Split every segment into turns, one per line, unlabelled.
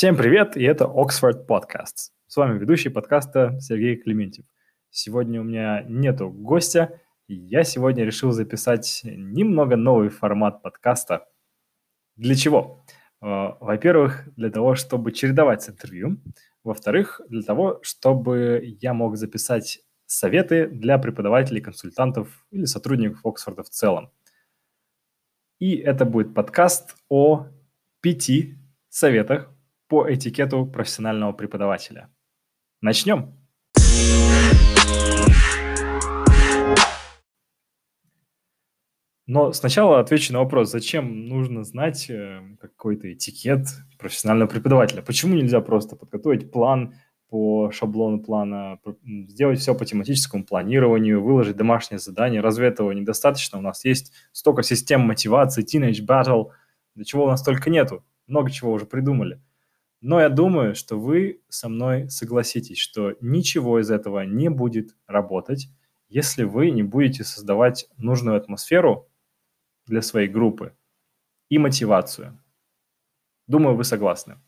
Всем привет, и это Oxford Podcasts. С вами ведущий подкаста Сергей Клементьев. Сегодня у меня нету гостя, и я сегодня решил записать немного новый формат подкаста. Для чего? Э, во-первых, для того, чтобы чередовать с интервью. Во-вторых, для того, чтобы я мог записать советы для преподавателей, консультантов или сотрудников Оксфорда в целом. И это будет подкаст о пяти советах по этикету профессионального преподавателя. Начнем! Но сначала отвечу на вопрос, зачем нужно знать э, какой-то этикет профессионального преподавателя? Почему нельзя просто подготовить план по шаблону плана, сделать все по тематическому планированию, выложить домашнее задание? Разве этого недостаточно? У нас есть столько систем мотивации, Teenage Battle, для чего у нас только нету. Много чего уже придумали. Но я думаю, что вы со мной согласитесь, что ничего из этого не будет работать, если вы не будете создавать нужную атмосферу для своей группы и мотивацию. Думаю, вы согласны.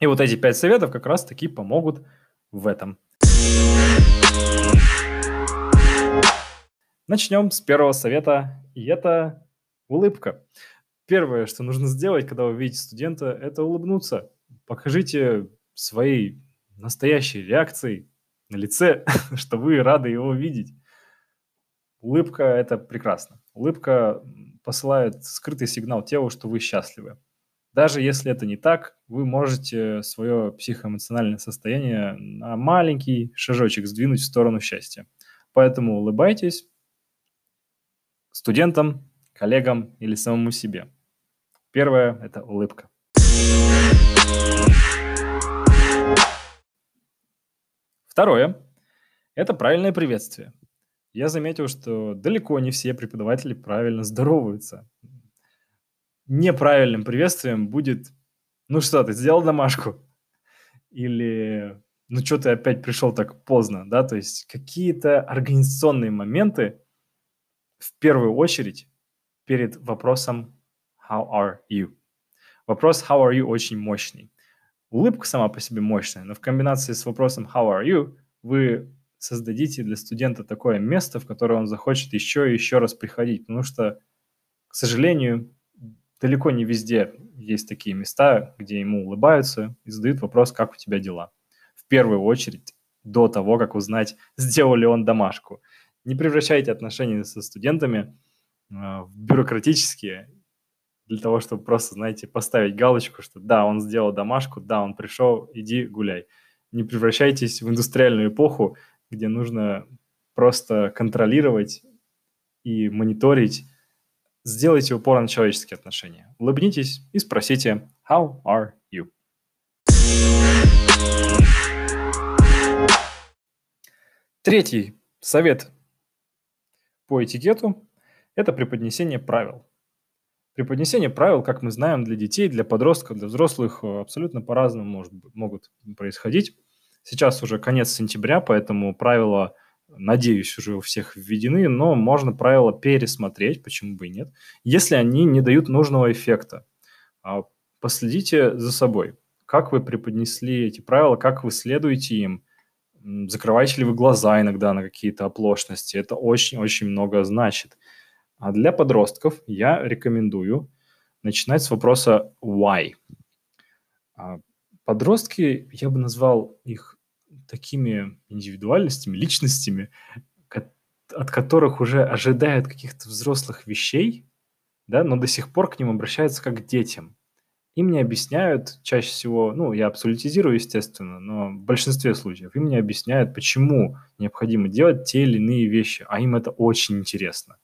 И вот эти пять советов как раз-таки помогут в этом. Начнем с первого совета, и это улыбка. Первое, что нужно сделать, когда вы видите студента, это улыбнуться. Покажите своей настоящей реакцией на лице, что вы рады его видеть. Улыбка – это прекрасно. Улыбка посылает скрытый сигнал телу, что вы счастливы. Даже если это не так, вы можете свое психоэмоциональное состояние на маленький шажочек сдвинуть в сторону счастья. Поэтому улыбайтесь студентам, коллегам или самому себе. Первое – это улыбка. Второе – это правильное приветствие я заметил, что далеко не все преподаватели правильно здороваются. Неправильным приветствием будет «Ну что, ты сделал домашку?» Или «Ну что ты опять пришел так поздно?» да? То есть какие-то организационные моменты в первую очередь перед вопросом «How are you?» Вопрос «How are you?» очень мощный. Улыбка сама по себе мощная, но в комбинации с вопросом «How are you?» вы создадите для студента такое место, в которое он захочет еще и еще раз приходить, потому что, к сожалению, далеко не везде есть такие места, где ему улыбаются и задают вопрос, как у тебя дела. В первую очередь, до того, как узнать, сделал ли он домашку. Не превращайте отношения со студентами э, в бюрократические, для того, чтобы просто, знаете, поставить галочку, что да, он сделал домашку, да, он пришел, иди гуляй. Не превращайтесь в индустриальную эпоху, где нужно просто контролировать и мониторить, сделайте упор на человеческие отношения. Улыбнитесь и спросите «How are you?» Третий совет по этикету – это преподнесение правил. Преподнесение правил, как мы знаем, для детей, для подростков, для взрослых абсолютно по-разному может, могут происходить. Сейчас уже конец сентября, поэтому правила, надеюсь, уже у всех введены, но можно правила пересмотреть, почему бы и нет, если они не дают нужного эффекта. А, последите за собой. Как вы преподнесли эти правила, как вы следуете им, закрываете ли вы глаза иногда на какие-то оплошности. Это очень-очень много значит. А для подростков я рекомендую начинать с вопроса «why?». А, подростки, я бы назвал их такими индивидуальностями, личностями, от которых уже ожидают каких-то взрослых вещей, да, но до сих пор к ним обращаются как к детям. Им не объясняют чаще всего, ну, я абсолютизирую, естественно, но в большинстве случаев им не объясняют, почему необходимо делать те или иные вещи, а им это очень интересно.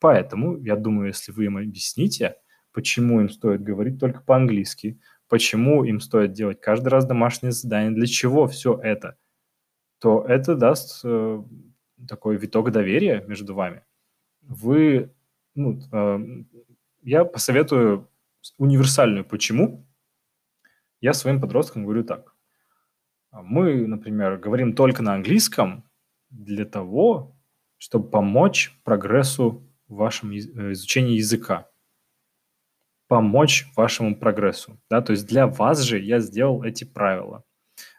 Поэтому, я думаю, если вы им объясните, почему им стоит говорить только по-английски, почему им стоит делать каждый раз домашнее задание, для чего все это, то это даст э, такой виток доверия между вами. Вы, ну, э, я посоветую универсальную «почему». Я своим подросткам говорю так. Мы, например, говорим только на английском для того, чтобы помочь прогрессу в вашем э, изучении языка. помочь вашему прогрессу. Да? То есть для вас же я сделал эти правила.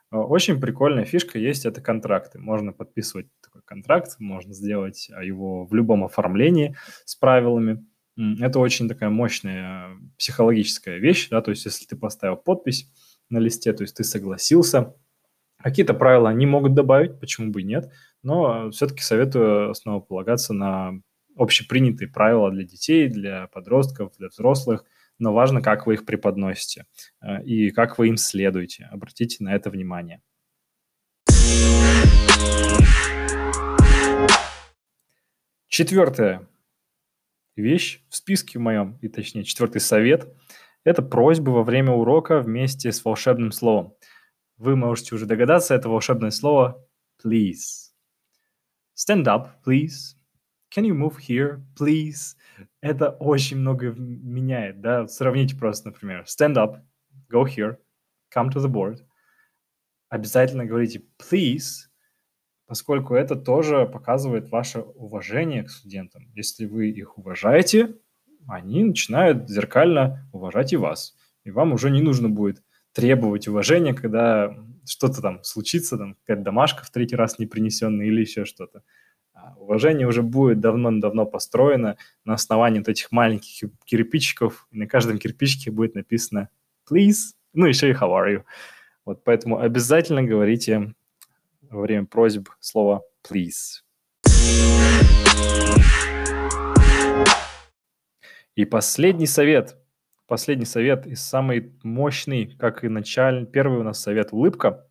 Э, очень прикольная фишка есть, это контракты. Можно подписывать такой контракт, можно сделать а, его в любом оформлении с правилами. Это очень такая мощная психологическая вещь, да, то есть если ты поставил подпись на листе, то есть ты согласился, какие-то правила они могут добавить, почему бы и нет, но все-таки советую снова полагаться на общепринятые правила для детей, для подростков, для взрослых – но важно, как вы их преподносите э, и как вы им следуете. Обратите на это внимание. Четвертая вещь в списке в моем, и точнее четвертый совет – это просьба во время урока вместе с волшебным словом. Вы можете уже догадаться, это волшебное слово «please». Stand up, please. Can you move here, please? Это очень много меняет, да? Сравните просто, например, stand up, go here, come to the board. Обязательно говорите please, поскольку это тоже показывает ваше уважение к студентам. Если вы их уважаете, они начинают зеркально уважать и вас. И вам уже не нужно будет требовать уважения, когда что-то там случится, там какая-то домашка в третий раз не принесенная или еще что-то. Уважение уже будет давно-давно построено на основании вот этих маленьких кирпичиков. И на каждом кирпичике будет написано «please», ну еще и «how are you». Вот поэтому обязательно говорите во время просьб слово «please». И последний совет. Последний совет и самый мощный, как и начальный. Первый у нас совет «улыбка».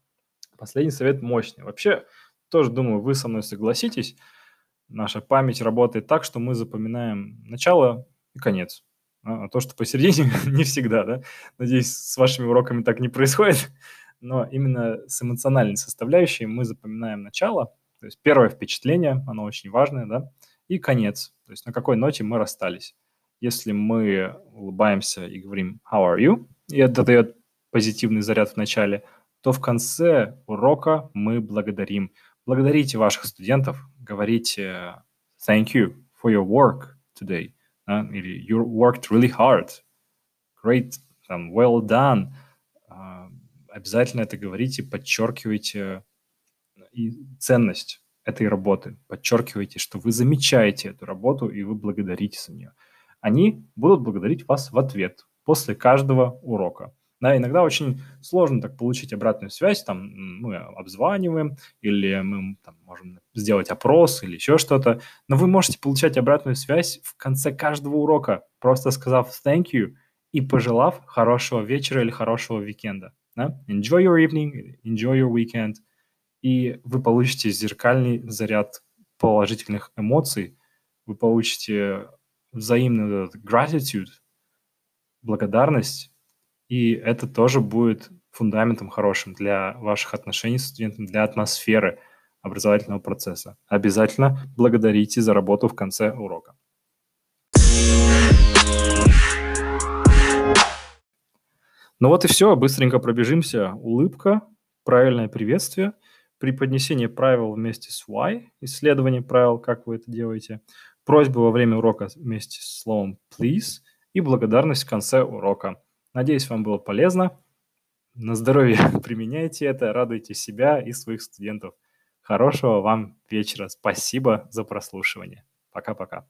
Последний совет мощный. Вообще, тоже думаю, вы со мной согласитесь – наша память работает так, что мы запоминаем начало и конец. А, а то, что посередине, не всегда, да. Надеюсь, с вашими уроками так не происходит. Но именно с эмоциональной составляющей мы запоминаем начало, то есть первое впечатление, оно очень важное, да, и конец, то есть на какой ноте мы расстались. Если мы улыбаемся и говорим «How are you?» и это дает позитивный заряд в начале, то в конце урока мы благодарим. Благодарите ваших студентов, говорите thank you for your work today, да, или you worked really hard, great, там, well done. Uh, обязательно это говорите, подчеркивайте и ценность этой работы, подчеркивайте, что вы замечаете эту работу и вы благодарите за нее. Они будут благодарить вас в ответ после каждого урока. Да, иногда очень сложно так получить обратную связь, там мы обзваниваем, или мы там, можем сделать опрос или еще что-то, но вы можете получать обратную связь в конце каждого урока, просто сказав thank you и пожелав хорошего вечера или хорошего уикенда. Да? Enjoy your evening, enjoy your weekend, и вы получите зеркальный заряд положительных эмоций, вы получите взаимную gratitude, благодарность, и это тоже будет фундаментом хорошим для ваших отношений с студентом, для атмосферы образовательного процесса. Обязательно благодарите за работу в конце урока. Ну вот и все, быстренько пробежимся. Улыбка, правильное приветствие, преподнесение правил вместе с why, исследование правил, как вы это делаете, просьба во время урока вместе с словом please и благодарность в конце урока. Надеюсь, вам было полезно. На здоровье применяйте это, радуйте себя и своих студентов. Хорошего вам вечера. Спасибо за прослушивание. Пока-пока.